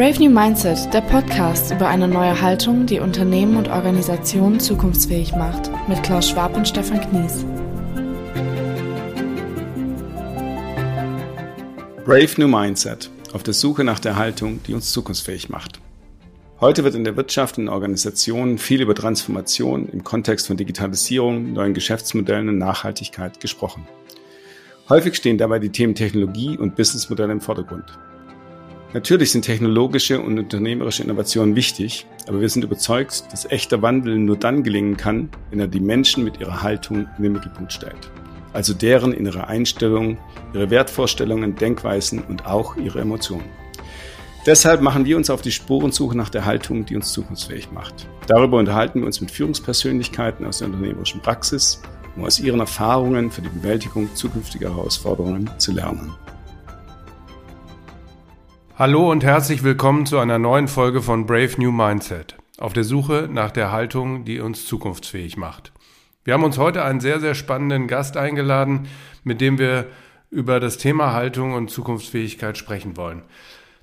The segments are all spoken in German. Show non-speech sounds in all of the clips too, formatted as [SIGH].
Brave New Mindset, der Podcast über eine neue Haltung, die Unternehmen und Organisationen zukunftsfähig macht, mit Klaus Schwab und Stefan Knies. Brave New Mindset, auf der Suche nach der Haltung, die uns zukunftsfähig macht. Heute wird in der Wirtschaft und in Organisationen viel über Transformation im Kontext von Digitalisierung, neuen Geschäftsmodellen und Nachhaltigkeit gesprochen. Häufig stehen dabei die Themen Technologie und Businessmodelle im Vordergrund. Natürlich sind technologische und unternehmerische Innovationen wichtig, aber wir sind überzeugt, dass echter Wandel nur dann gelingen kann, wenn er die Menschen mit ihrer Haltung in den Mittelpunkt stellt. Also deren innere Einstellung, ihre Wertvorstellungen, Denkweisen und auch ihre Emotionen. Deshalb machen wir uns auf die Spurensuche nach der Haltung, die uns zukunftsfähig macht. Darüber unterhalten wir uns mit Führungspersönlichkeiten aus der unternehmerischen Praxis, um aus ihren Erfahrungen für die Bewältigung zukünftiger Herausforderungen zu lernen. Hallo und herzlich willkommen zu einer neuen Folge von Brave New Mindset. Auf der Suche nach der Haltung, die uns zukunftsfähig macht. Wir haben uns heute einen sehr, sehr spannenden Gast eingeladen, mit dem wir über das Thema Haltung und Zukunftsfähigkeit sprechen wollen.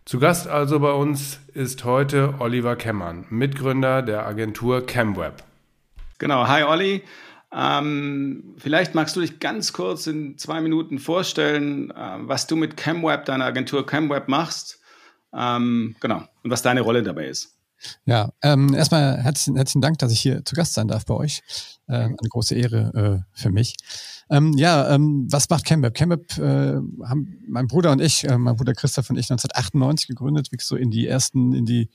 Zu Gast also bei uns ist heute Oliver Kemmern, Mitgründer der Agentur ChemWeb. Genau, hi Olli. Ähm, vielleicht magst du dich ganz kurz in zwei Minuten vorstellen, äh, was du mit ChemWeb, deiner Agentur ChemWeb machst ähm, genau. Und was deine Rolle dabei ist. Ja, ähm, erstmal herzlichen, herzlichen Dank, dass ich hier zu Gast sein darf bei euch. Äh, eine große Ehre äh, für mich. Ähm, ja, ähm, was macht ChemWeb? ChemWeb äh, haben mein Bruder und ich, äh, mein Bruder Christoph und ich 1998 gegründet, wie so in die ersten, in die,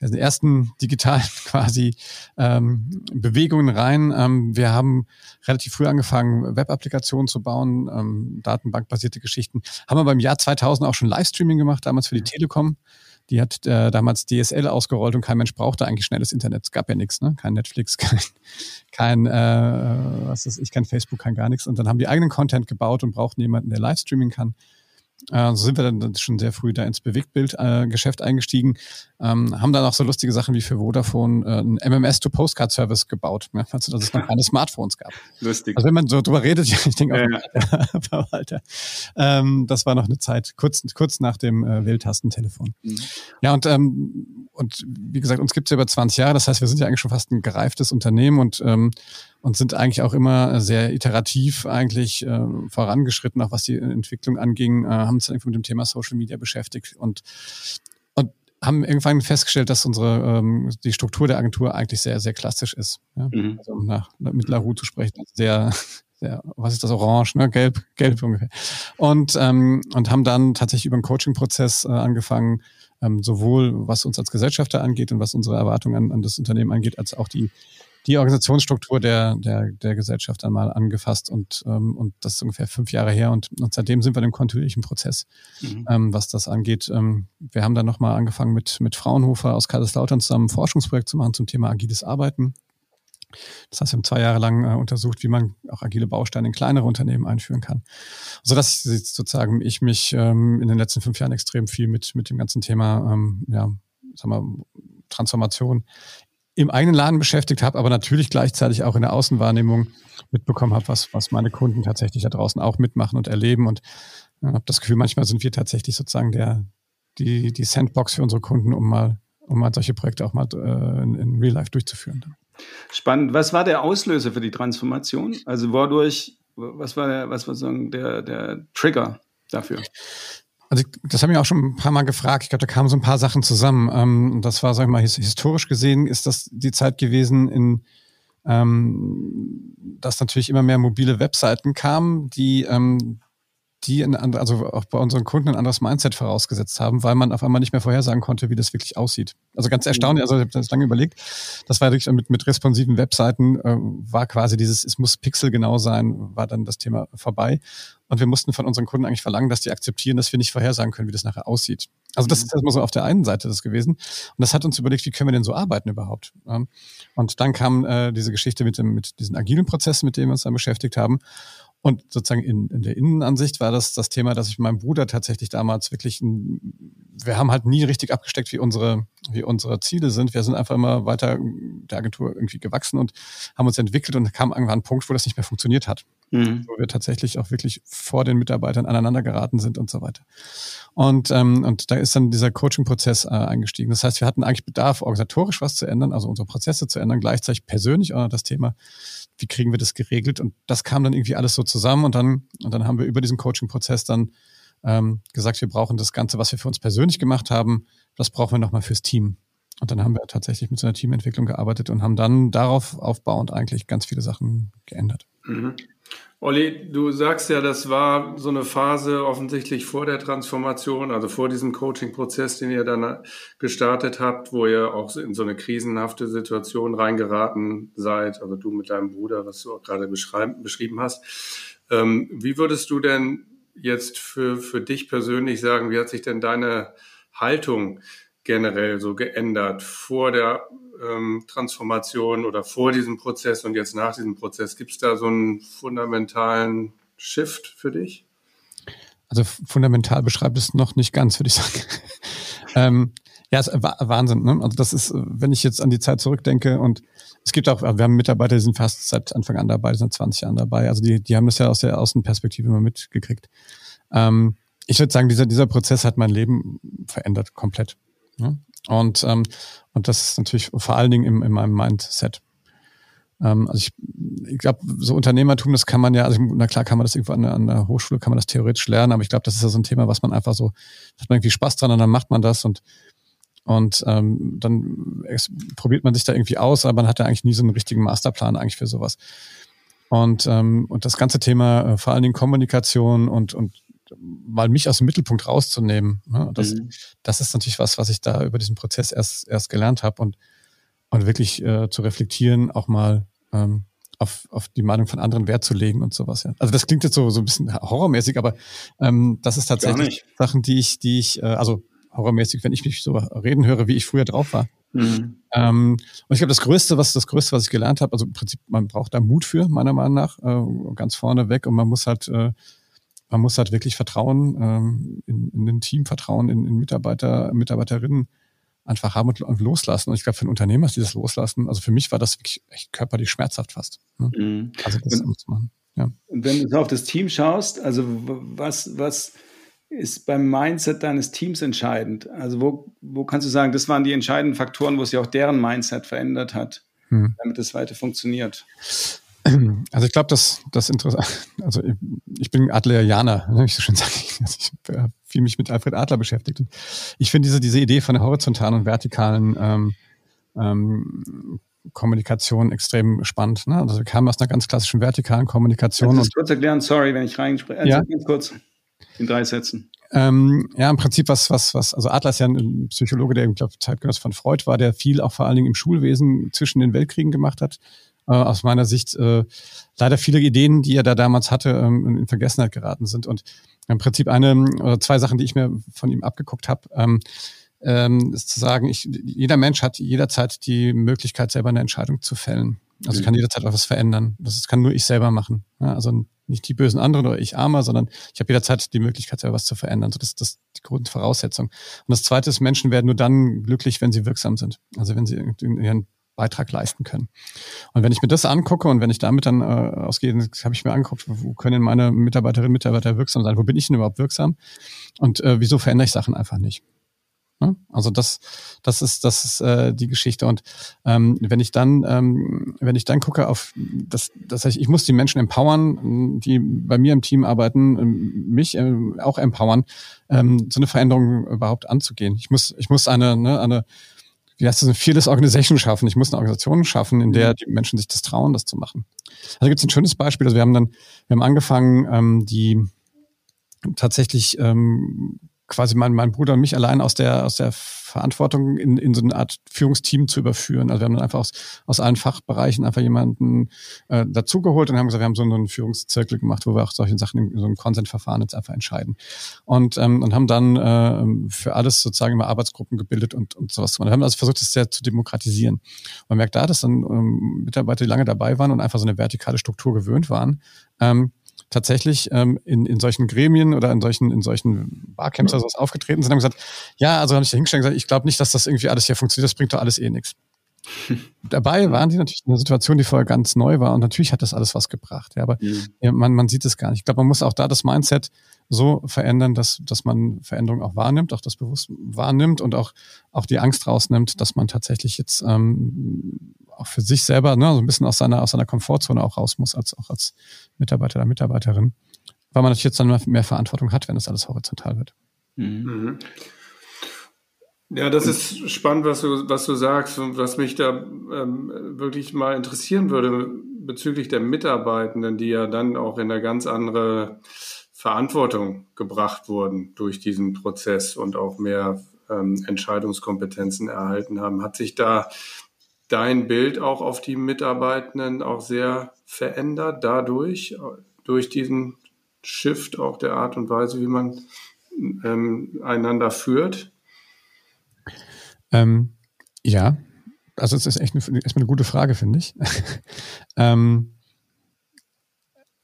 also ersten digitalen [LAUGHS] quasi ähm, Bewegungen rein. Ähm, wir haben relativ früh angefangen, Web-Applikationen zu bauen, ähm, datenbankbasierte Geschichten. Haben aber im Jahr 2000 auch schon Livestreaming gemacht, damals für die Telekom. Die hat äh, damals DSL ausgerollt und kein Mensch brauchte eigentlich schnelles Internet. Es gab ja nichts, ne? Kein Netflix, [LAUGHS] kein, kein äh, was ist ich, kein Facebook, kein gar nichts. Und dann haben die eigenen Content gebaut und brauchten jemanden, der Livestreaming kann. Äh, so sind wir dann schon sehr früh da ins Bewegtbild-Geschäft äh, eingestiegen, ähm, haben dann auch so lustige Sachen wie für Vodafone äh, ein MMS-to-Postcard-Service gebaut, ja, also dass es noch [LAUGHS] keine Smartphones gab. Lustig. Also wenn man so drüber redet, ja, [LAUGHS] ich denke auch, ja, Verwalter, [LAUGHS] ähm, das war noch eine Zeit, kurz, kurz nach dem äh, Wähltastentelefon. Mhm. Ja, und, ähm, und wie gesagt, uns gibt es ja über 20 Jahre, das heißt, wir sind ja eigentlich schon fast ein gereiftes Unternehmen und ähm, und sind eigentlich auch immer sehr iterativ eigentlich äh, vorangeschritten, auch was die Entwicklung anging, äh, haben uns dann mit dem Thema Social Media beschäftigt und und haben irgendwann festgestellt, dass unsere ähm, die Struktur der Agentur eigentlich sehr sehr klassisch ist. Ja? Mhm. Also um nach mit LaRue zu sprechen, sehr sehr, was ist das, orange, ne? gelb, gelb ungefähr. Und, ähm, und haben dann tatsächlich über einen Coaching-Prozess äh, angefangen, ähm, sowohl was uns als Gesellschafter angeht und was unsere Erwartungen an, an das Unternehmen angeht, als auch die die Organisationsstruktur der, der, der Gesellschaft einmal angefasst und, ähm, und das ist ungefähr fünf Jahre her und, und seitdem sind wir in einem kontinuierlichen Prozess, mhm. ähm, was das angeht. Ähm, wir haben dann nochmal angefangen mit, mit Fraunhofer aus Kaiserslautern zusammen ein Forschungsprojekt zu machen zum Thema agiles Arbeiten. Das heißt, wir haben zwei Jahre lang äh, untersucht, wie man auch agile Bausteine in kleinere Unternehmen einführen kann. So dass sozusagen ich mich ähm, in den letzten fünf Jahren extrem viel mit, mit dem ganzen Thema, ähm, ja, sag mal, Transformation im eigenen Laden beschäftigt habe, aber natürlich gleichzeitig auch in der Außenwahrnehmung mitbekommen habe, was, was meine Kunden tatsächlich da draußen auch mitmachen und erleben. Und äh, habe das Gefühl, manchmal sind wir tatsächlich sozusagen der, die, die Sandbox für unsere Kunden, um mal, um mal solche Projekte auch mal äh, in, in Real Life durchzuführen. Spannend. Was war der Auslöser für die Transformation? Also wodurch, was war der, was war sozusagen der, der Trigger dafür? Also das haben wir auch schon ein paar Mal gefragt. Ich glaube, da kamen so ein paar Sachen zusammen. Ähm, das war, sag ich mal, historisch gesehen ist das die Zeit gewesen, in ähm, dass natürlich immer mehr mobile Webseiten kamen, die ähm, die in, also auch bei unseren Kunden ein anderes Mindset vorausgesetzt haben, weil man auf einmal nicht mehr vorhersagen konnte, wie das wirklich aussieht. Also ganz erstaunlich, also ich habe das lange überlegt, das war wirklich mit, mit responsiven Webseiten, äh, war quasi dieses, es muss pixelgenau sein, war dann das Thema vorbei. Und wir mussten von unseren Kunden eigentlich verlangen, dass die akzeptieren, dass wir nicht vorhersagen können, wie das nachher aussieht. Also das mhm. ist erstmal so auf der einen Seite das gewesen. Und das hat uns überlegt, wie können wir denn so arbeiten überhaupt? Und dann kam äh, diese Geschichte mit, dem, mit diesen agilen Prozessen, mit denen wir uns dann beschäftigt haben. Und sozusagen in, in der Innenansicht war das das Thema, dass ich meinem Bruder tatsächlich damals wirklich ein wir haben halt nie richtig abgesteckt, wie unsere, wie unsere Ziele sind. Wir sind einfach immer weiter der Agentur irgendwie gewachsen und haben uns entwickelt und kam irgendwann ein Punkt, wo das nicht mehr funktioniert hat. Mhm. Wo wir tatsächlich auch wirklich vor den Mitarbeitern aneinander geraten sind und so weiter. Und, ähm, und da ist dann dieser Coaching-Prozess äh, eingestiegen. Das heißt, wir hatten eigentlich Bedarf, organisatorisch was zu ändern, also unsere Prozesse zu ändern, gleichzeitig persönlich auch das Thema, wie kriegen wir das geregelt? Und das kam dann irgendwie alles so zusammen und dann, und dann haben wir über diesen Coaching-Prozess dann ähm, gesagt, wir brauchen das Ganze, was wir für uns persönlich gemacht haben, das brauchen wir nochmal fürs Team. Und dann haben wir tatsächlich mit so einer Teamentwicklung gearbeitet und haben dann darauf aufbauend eigentlich ganz viele Sachen geändert. Mhm. Olli, du sagst ja, das war so eine Phase offensichtlich vor der Transformation, also vor diesem Coaching-Prozess, den ihr dann gestartet habt, wo ihr auch in so eine krisenhafte Situation reingeraten seid, also du mit deinem Bruder, was du auch gerade beschrieben hast. Ähm, wie würdest du denn jetzt für, für dich persönlich sagen, wie hat sich denn deine Haltung generell so geändert vor der ähm, Transformation oder vor diesem Prozess und jetzt nach diesem Prozess? Gibt es da so einen fundamentalen Shift für dich? Also fundamental beschreibt es noch nicht ganz, würde ich sagen. [LAUGHS] ähm, ja, war Wahnsinn. Ne? Also das ist, wenn ich jetzt an die Zeit zurückdenke und es gibt auch, wir haben Mitarbeiter, die sind fast seit Anfang an dabei, sind 20 Jahren dabei. Also die, die haben das ja aus der Außenperspektive immer mitgekriegt. Ähm, ich würde sagen, dieser, dieser Prozess hat mein Leben verändert, komplett. Ne? Und, ähm, und das ist natürlich vor allen Dingen in, in meinem Mindset. Ähm, also ich, ich glaube, so Unternehmertum, das kann man ja, also na klar kann man das irgendwo an, an der Hochschule, kann man das theoretisch lernen, aber ich glaube, das ist ja so ein Thema, was man einfach so, hat man irgendwie Spaß dran und dann macht man das und und ähm, dann probiert man sich da irgendwie aus, aber man hat ja eigentlich nie so einen richtigen Masterplan eigentlich für sowas. Und, ähm, und das ganze Thema, äh, vor allen Dingen Kommunikation und, und mal mich aus dem Mittelpunkt rauszunehmen. Ne? Das, mhm. das ist natürlich was, was ich da über diesen Prozess erst, erst gelernt habe und, und wirklich äh, zu reflektieren, auch mal ähm, auf, auf die Meinung von anderen Wert zu legen und sowas. Ja. Also das klingt jetzt so, so ein bisschen horrormäßig, aber ähm, das ist tatsächlich Sachen, die ich, die ich, äh, also horrormäßig, wenn ich mich so reden höre, wie ich früher drauf war. Mhm. Ähm, und ich glaube, das Größte, was das Größte, was ich gelernt habe, also im Prinzip, man braucht da Mut für, meiner Meinung nach, äh, ganz vorne weg und man muss halt äh, man muss halt wirklich Vertrauen ähm, in, in den Team, Vertrauen in, in Mitarbeiter, Mitarbeiterinnen einfach haben und, und loslassen. Und ich glaube, für ein Unternehmer ist dieses Loslassen, also für mich war das wirklich echt körperlich schmerzhaft fast. Ne? Mhm. Also das und, muss man. Ja. Und wenn du so auf das Team schaust, also was, was ist beim Mindset deines Teams entscheidend? Also wo, wo kannst du sagen, das waren die entscheidenden Faktoren, wo sich auch deren Mindset verändert hat, hm. damit es weiter funktioniert? Also ich glaube, dass das interessant. Also ich, ich bin Adlerianer, [LAUGHS] wie ich so schön sage. Also ich habe viel mich mit Alfred Adler beschäftigt. Und ich finde diese diese Idee von der horizontalen und vertikalen ähm, ähm, Kommunikation extrem spannend. Ne? Also wir kamen aus einer ganz klassischen vertikalen Kommunikation. Kannst du das kurz erklären? Sorry, wenn ich reinspreche. Also ja? Ganz kurz in drei Sätzen. Ähm, ja, im Prinzip was, was, was, also Adler ist ja ein Psychologe, der, ich glaube, Zeitgenoss von Freud war, der viel auch vor allen Dingen im Schulwesen zwischen den Weltkriegen gemacht hat äh, aus meiner Sicht äh, leider viele Ideen, die er da damals hatte, ähm, in Vergessenheit geraten sind. Und im Prinzip eine oder zwei Sachen, die ich mir von ihm abgeguckt habe, ähm, ähm, ist zu sagen, ich, jeder Mensch hat jederzeit die Möglichkeit, selber eine Entscheidung zu fällen. Also ich kann jederzeit auch was verändern. Das kann nur ich selber machen. Ja, also nicht die bösen anderen oder ich armer, sondern ich habe jederzeit die Möglichkeit, selber was zu verändern. So, das, das ist die Grundvoraussetzung. Und das Zweite ist, Menschen werden nur dann glücklich, wenn sie wirksam sind. Also wenn sie ihren Beitrag leisten können. Und wenn ich mir das angucke und wenn ich damit dann äh, ausgehe, habe ich mir angeguckt, wo können meine Mitarbeiterinnen und Mitarbeiter wirksam sein? Wo bin ich denn überhaupt wirksam? Und äh, wieso verändere ich Sachen einfach nicht? Ja? Also das, das ist, das ist äh, die Geschichte. Und ähm, wenn ich dann, ähm, wenn ich dann gucke auf das, das heißt, ich muss die Menschen empowern, die bei mir im Team arbeiten, ähm, mich äh, auch empowern, ähm, so eine Veränderung überhaupt anzugehen. Ich muss, ich muss eine, ne, eine wie heißt das, eine Fearless Organization schaffen. Ich muss eine Organisation schaffen, in der mhm. die Menschen sich das trauen, das zu machen. Also gibt es ein schönes Beispiel. Also wir haben dann, wir haben angefangen, ähm, die tatsächlich ähm, quasi mein, mein Bruder und mich allein aus der, aus der Verantwortung in, in so eine Art Führungsteam zu überführen. Also wir haben dann einfach aus, aus allen Fachbereichen einfach jemanden äh, dazugeholt und haben gesagt, wir haben so einen Führungszirkel gemacht, wo wir auch solche Sachen in so einem Consent-Verfahren jetzt einfach entscheiden. Und, ähm, und haben dann äh, für alles sozusagen immer Arbeitsgruppen gebildet und, und sowas gemacht. Wir haben also versucht, das sehr zu demokratisieren. Man merkt da, dass dann ähm, Mitarbeiter, die lange dabei waren und einfach so eine vertikale Struktur gewöhnt waren, ähm, tatsächlich ähm, in, in solchen Gremien oder in solchen, in solchen Barcamps oder sowas aufgetreten sind und haben gesagt, ja, also habe ich da hingestellt und gesagt, ich glaube nicht, dass das irgendwie alles hier funktioniert, das bringt doch alles eh nichts. [LAUGHS] Dabei waren die natürlich in einer Situation, die vorher ganz neu war und natürlich hat das alles was gebracht. Ja, aber mhm. ja, man, man sieht es gar nicht. Ich glaube, man muss auch da das Mindset so verändern, dass, dass man Veränderung auch wahrnimmt, auch das bewusst wahrnimmt und auch, auch die Angst rausnimmt, dass man tatsächlich jetzt ähm, auch für sich selber ne, so ein bisschen aus seiner, aus seiner Komfortzone auch raus muss, als auch als Mitarbeiter oder Mitarbeiterin. Weil man natürlich jetzt dann mehr Verantwortung hat, wenn das alles horizontal wird. Mhm. mhm. Ja, das ist spannend, was du, was du sagst und was mich da ähm, wirklich mal interessieren würde bezüglich der Mitarbeitenden, die ja dann auch in eine ganz andere Verantwortung gebracht wurden durch diesen Prozess und auch mehr ähm, Entscheidungskompetenzen erhalten haben. Hat sich da dein Bild auch auf die Mitarbeitenden auch sehr verändert dadurch, durch diesen Shift auch der Art und Weise, wie man ähm, einander führt? Ähm, ja, also es ist echt eine, erstmal eine gute Frage, finde ich. [LAUGHS] ähm,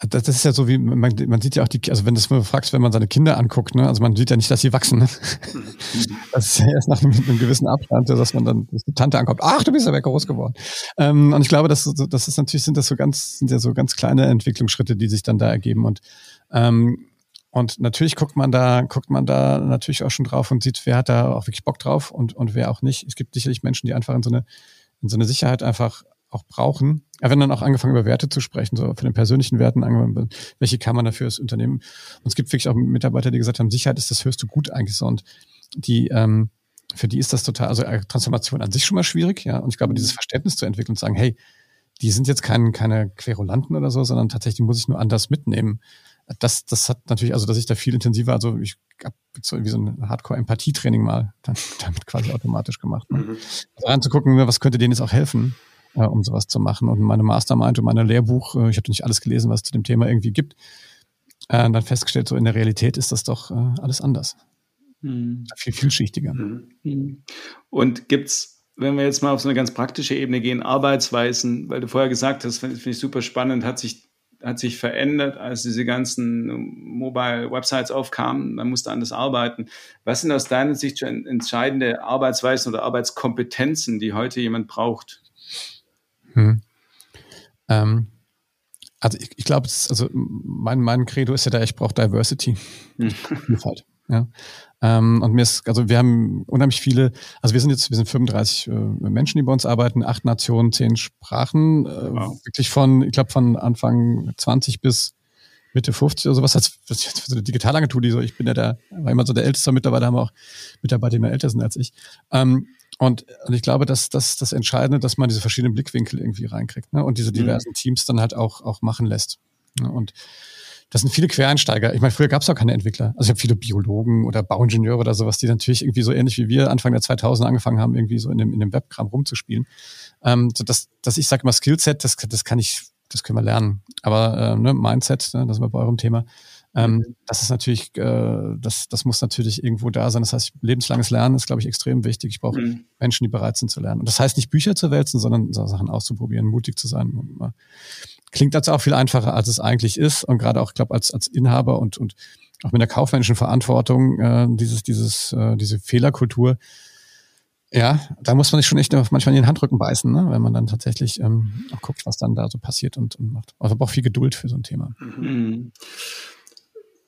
das, das ist ja so wie, man, man sieht ja auch die, also wenn du es mal fragst, wenn man seine Kinder anguckt, ne, also man sieht ja nicht, dass sie wachsen. Ne? [LAUGHS] Das ist ja erst nach einem, einem gewissen Abstand, dass man dann, dass die Tante ankommt, ach, du bist ja groß geworden. Ähm, und ich glaube, das, das ist natürlich, sind das so ganz, sind ja so ganz kleine Entwicklungsschritte, die sich dann da ergeben. Und ähm, und natürlich guckt man da, guckt man da natürlich auch schon drauf und sieht, wer hat da auch wirklich Bock drauf und, und wer auch nicht. Es gibt sicherlich Menschen, die einfach in so eine, in so eine Sicherheit einfach auch brauchen. Ja, wenn dann auch angefangen über Werte zu sprechen, so von den persönlichen Werten, welche kann man dafür das Unternehmen? Und es gibt wirklich auch Mitarbeiter, die gesagt haben, Sicherheit ist das höchste Gut eigentlich so. Und die, ähm, für die ist das total, also äh, Transformation an sich schon mal schwierig, ja. Und ich glaube, dieses Verständnis zu entwickeln und zu sagen, hey, die sind jetzt kein, keine Querulanten oder so, sondern tatsächlich muss ich nur anders mitnehmen das, das hat natürlich, also dass ich da viel intensiver, also ich habe so wie so ein Hardcore-Empathietraining mal dann, [LAUGHS] damit quasi automatisch gemacht. Ne? Mhm. Also anzugucken, ne, was könnte denen jetzt auch helfen, äh, um sowas zu machen. Und meine Mastermind und mein Lehrbuch, äh, ich habe nicht alles gelesen, was es zu dem Thema irgendwie gibt, äh, dann festgestellt, so in der Realität ist das doch äh, alles anders. Mhm. Viel vielschichtiger. Mhm. Und gibt's wenn wir jetzt mal auf so eine ganz praktische Ebene gehen, Arbeitsweisen, weil du vorher gesagt hast, finde find ich super spannend, hat sich hat sich verändert, als diese ganzen Mobile Websites aufkamen. Man musste anders arbeiten. Was sind aus deiner Sicht schon entscheidende Arbeitsweisen oder Arbeitskompetenzen, die heute jemand braucht? Hm. Ähm, also ich, ich glaube, also mein, mein Credo ist ja da, ich brauche Diversity. Hm. Vielfalt. Ja. Ähm, und mir ist, also wir haben unheimlich viele, also wir sind jetzt, wir sind 35 äh, Menschen, die bei uns arbeiten, acht Nationen, zehn Sprachen, äh, wow. wirklich von, ich glaube, von Anfang 20 bis Mitte 50 oder sowas, als jetzt so eine Digitalagentur, die so, ich bin ja der, war immer so der Älteste, mittlerweile haben wir auch Mitarbeiter, die mehr älter sind als ich. Ähm, und, und ich glaube, dass das das Entscheidende, dass man diese verschiedenen Blickwinkel irgendwie reinkriegt ne? und diese mhm. diversen mhm. Teams dann halt auch, auch machen lässt. Ne? Und das sind viele Quereinsteiger. Ich meine, früher gab es auch keine Entwickler. Also ich habe viele Biologen oder Bauingenieure oder sowas, die natürlich irgendwie so ähnlich wie wir Anfang der 2000 angefangen haben, irgendwie so in dem, in dem Webkram rumzuspielen. Ähm, so dass, dass ich sage mal Skillset, das, das kann ich, das können wir lernen. Aber äh, ne, Mindset, ne, das sind wir bei eurem Thema. Ähm, das ist natürlich, äh, das, das muss natürlich irgendwo da sein. Das heißt, lebenslanges Lernen ist, glaube ich, extrem wichtig. Ich brauche mhm. Menschen, die bereit sind zu lernen. Und das heißt nicht Bücher zu wälzen, sondern so Sachen auszuprobieren, mutig zu sein. Und, klingt das auch viel einfacher, als es eigentlich ist. Und gerade auch, ich glaube, als, als Inhaber und, und auch mit der kaufmännischen Verantwortung, äh, dieses, dieses, äh, diese Fehlerkultur, ja, da muss man sich schon echt manchmal in den Handrücken beißen, ne? wenn man dann tatsächlich ähm, auch guckt, was dann da so passiert und, und macht. Also braucht viel Geduld für so ein Thema. Mhm.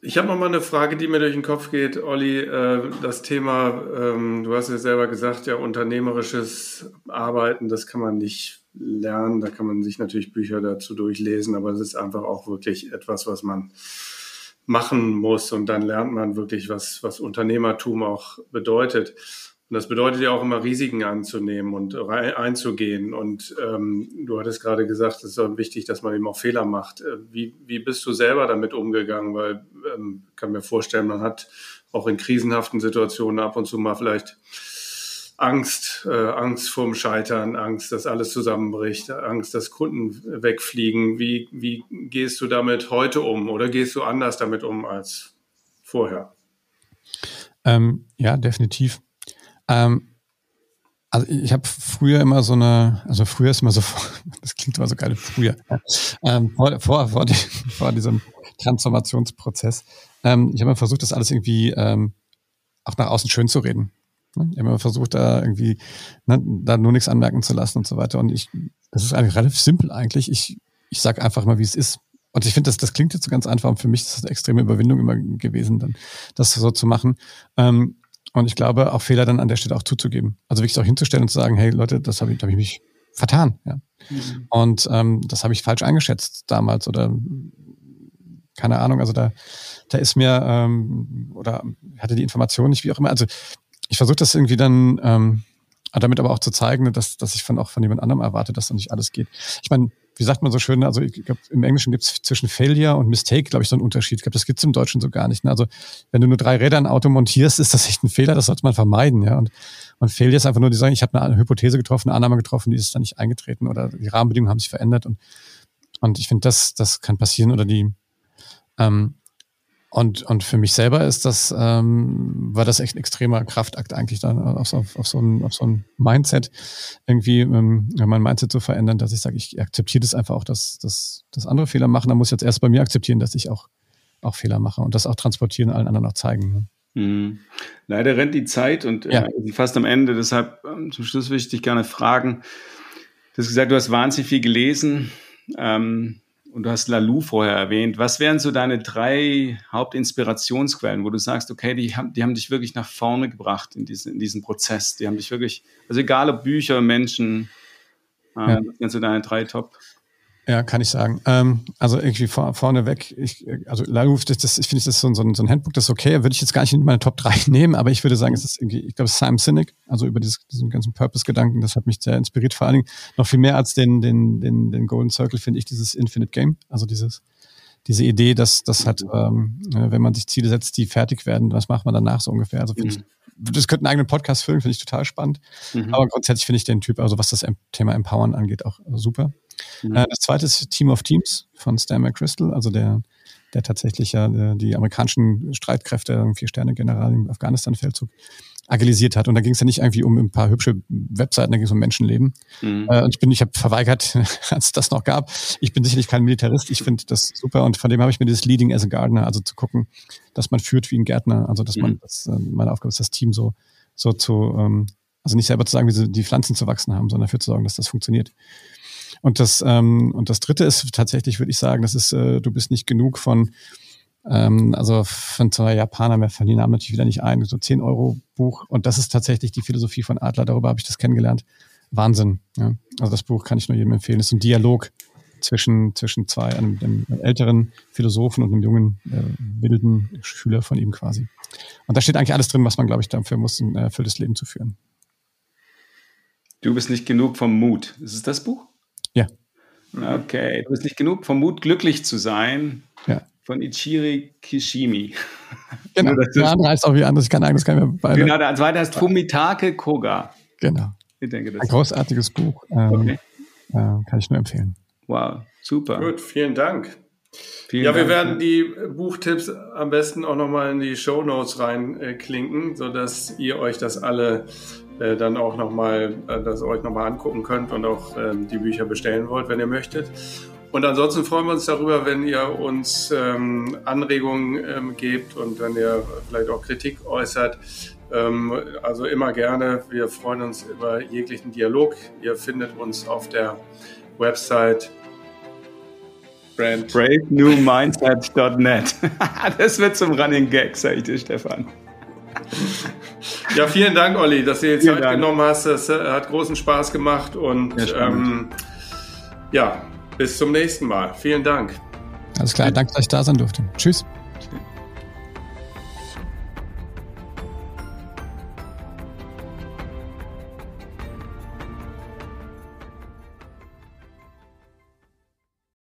Ich habe noch mal eine Frage, die mir durch den Kopf geht, Olli. Äh, das Thema, ähm, du hast ja selber gesagt, ja, unternehmerisches Arbeiten, das kann man nicht lernen. Da kann man sich natürlich Bücher dazu durchlesen, aber es ist einfach auch wirklich etwas, was man machen muss und dann lernt man wirklich, was, was Unternehmertum auch bedeutet. Und das bedeutet ja auch immer Risiken anzunehmen und einzugehen. Und ähm, du hattest gerade gesagt, es ist wichtig, dass man eben auch Fehler macht. Äh, wie, wie bist du selber damit umgegangen? Weil ähm, kann mir vorstellen, man hat auch in krisenhaften Situationen ab und zu mal vielleicht Angst, äh, Angst vorm Scheitern, Angst, dass alles zusammenbricht, Angst, dass Kunden wegfliegen. Wie, wie gehst du damit heute um oder gehst du anders damit um als vorher? Ähm, ja, definitiv. Ähm, also ich habe früher immer so eine, also früher ist immer so, [LAUGHS] das klingt immer so geil, früher, ähm, vor, vor, vor, die, [LAUGHS] vor diesem Transformationsprozess. Ähm, ich habe immer versucht, das alles irgendwie ähm, auch nach außen schön zu reden. Ne? Ich habe immer versucht, da irgendwie ne, da nur nichts anmerken zu lassen und so weiter. Und ich, das ist eigentlich relativ simpel eigentlich. Ich, ich sage einfach mal, wie es ist. Und ich finde, das, das klingt jetzt so ganz einfach. Und für mich ist das eine extreme Überwindung immer gewesen, dann das so zu machen. Ähm, und ich glaube, auch Fehler dann an der Stelle auch zuzugeben. Also wirklich auch hinzustellen und zu sagen, hey Leute, das habe ich, da habe ich mich vertan. Ja. Mhm. Und ähm, das habe ich falsch eingeschätzt damals oder keine Ahnung. Also da, da ist mir ähm, oder hatte die Information nicht, wie auch immer. Also ich versuche das irgendwie dann ähm, damit aber auch zu zeigen, dass, dass ich von auch von jemand anderem erwarte, dass da nicht alles geht. Ich meine, wie sagt man so schön, also ich glaube, im Englischen gibt es zwischen Failure und Mistake, glaube ich, so einen Unterschied. Ich glaube, das gibt es im Deutschen so gar nicht. Ne? Also wenn du nur drei Räder in ein Auto montierst, ist das echt ein Fehler, das sollte man vermeiden. Ja? Und, und Failure ist einfach nur die sagen, ich habe eine Hypothese getroffen, eine Annahme getroffen, die ist dann nicht eingetreten oder die Rahmenbedingungen haben sich verändert. Und, und ich finde, das, das kann passieren oder die, ähm, und, und für mich selber ist das, ähm, war das echt ein extremer Kraftakt eigentlich dann auf, auf, auf, so, ein, auf so ein Mindset, irgendwie ähm, mein Mindset zu verändern, dass ich sage, ich akzeptiere das einfach auch, dass, dass, dass andere Fehler machen. Dann muss ich jetzt erst bei mir akzeptieren, dass ich auch, auch Fehler mache und das auch transportieren, allen anderen auch zeigen. Ne? Mhm. Leider rennt die Zeit und äh, ja. fast am Ende. Deshalb ähm, zum Schluss würde ich dich gerne fragen. Du hast gesagt, du hast wahnsinnig viel gelesen. Ähm, und du hast Lalou vorher erwähnt. Was wären so deine drei Hauptinspirationsquellen, wo du sagst, okay, die haben, die haben dich wirklich nach vorne gebracht in diesen, in diesen Prozess. Die haben dich wirklich, also egal ob Bücher, Menschen, ähm, ja. was sind so deine drei Top? Ja, kann ich sagen. Ähm, also irgendwie vor, vorneweg, ich, also Laluf, das, das, ich finde, das ist so ein, so ein Handbook, das ist okay. Würde ich jetzt gar nicht in meine Top 3 [LAUGHS] nehmen, aber ich würde sagen, es ist irgendwie, ich glaube, Simon Sinek, also über dieses, diesen ganzen Purpose-Gedanken, das hat mich sehr inspiriert. Vor allen Dingen noch viel mehr als den, den, den, den Golden Circle finde ich dieses Infinite Game, also dieses, diese Idee, dass das hat, ähm, wenn man sich Ziele setzt, die fertig werden, was macht man danach so ungefähr? Also finde mhm. ich, das könnte einen eigenen Podcast füllen, finde ich total spannend. Mhm. Aber grundsätzlich finde ich den Typ, also was das Thema Empowern angeht, auch super. Mhm. Äh, das zweite ist Team of Teams von Stan McChrystal, also der, der tatsächlich ja äh, die amerikanischen Streitkräfte, Vier-Sterne-General im Afghanistan-Feldzug, agilisiert hat. Und da ging es ja nicht irgendwie um ein paar hübsche Webseiten, da ging es um Menschenleben. Mhm. Äh, und ich bin, ich habe verweigert, [LAUGHS] als es das noch gab. Ich bin sicherlich kein Militarist, ich finde das super und von dem habe ich mir dieses Leading as a Gardener, also zu gucken, dass man führt wie ein Gärtner, also dass mhm. man, das, meine Aufgabe ist, das Team so, so zu, ähm, also nicht selber zu sagen, wie sie die Pflanzen zu wachsen haben, sondern dafür zu sorgen, dass das funktioniert. Und das, ähm, und das dritte ist tatsächlich, würde ich sagen, das ist, äh, du bist nicht genug von, ähm, also von zwei Japanern, mir fallen die Namen natürlich wieder nicht ein, so 10 Euro Buch. Und das ist tatsächlich die Philosophie von Adler, darüber habe ich das kennengelernt. Wahnsinn. Ja. Also das Buch kann ich nur jedem empfehlen. Es ist ein Dialog zwischen, zwischen zwei, einem, einem älteren Philosophen und einem jungen, äh, wilden Schüler von ihm quasi. Und da steht eigentlich alles drin, was man, glaube ich, dafür muss, ein erfülltes Leben zu führen. Du bist nicht genug vom Mut. Ist es das Buch? Ja. Okay, du bist nicht genug vom Mut, glücklich zu sein. Ja. Von Ichiri Kishimi. [LAUGHS] Genau, der andere heißt auch wie anders, ich kann das kann mir beide. Genau, der zweite heißt Fumitake Koga. Genau. Ich denke, das Ein großartiges Buch. Ähm, okay. Äh, kann ich nur empfehlen. Wow, super. Gut, vielen Dank. Vielen ja, Dank. wir werden die Buchtipps am besten auch nochmal in die Show Notes reinklinken, sodass ihr euch das alle äh, dann auch nochmal, äh, das euch nochmal angucken könnt und auch ähm, die Bücher bestellen wollt, wenn ihr möchtet. Und ansonsten freuen wir uns darüber, wenn ihr uns ähm, Anregungen ähm, gebt und wenn ihr vielleicht auch Kritik äußert. Ähm, also immer gerne. Wir freuen uns über jeglichen Dialog. Ihr findet uns auf der Website Brand. BraveNewMindset.net. [LAUGHS] das wird zum Running Gag, sag ich dir, Stefan. [LAUGHS] Ja, vielen Dank, Olli, dass du dir Zeit Dank. genommen hast. Das äh, hat großen Spaß gemacht und ja, ähm, ja, bis zum nächsten Mal. Vielen Dank. Alles klar, danke, dass ich da sein durfte. Tschüss.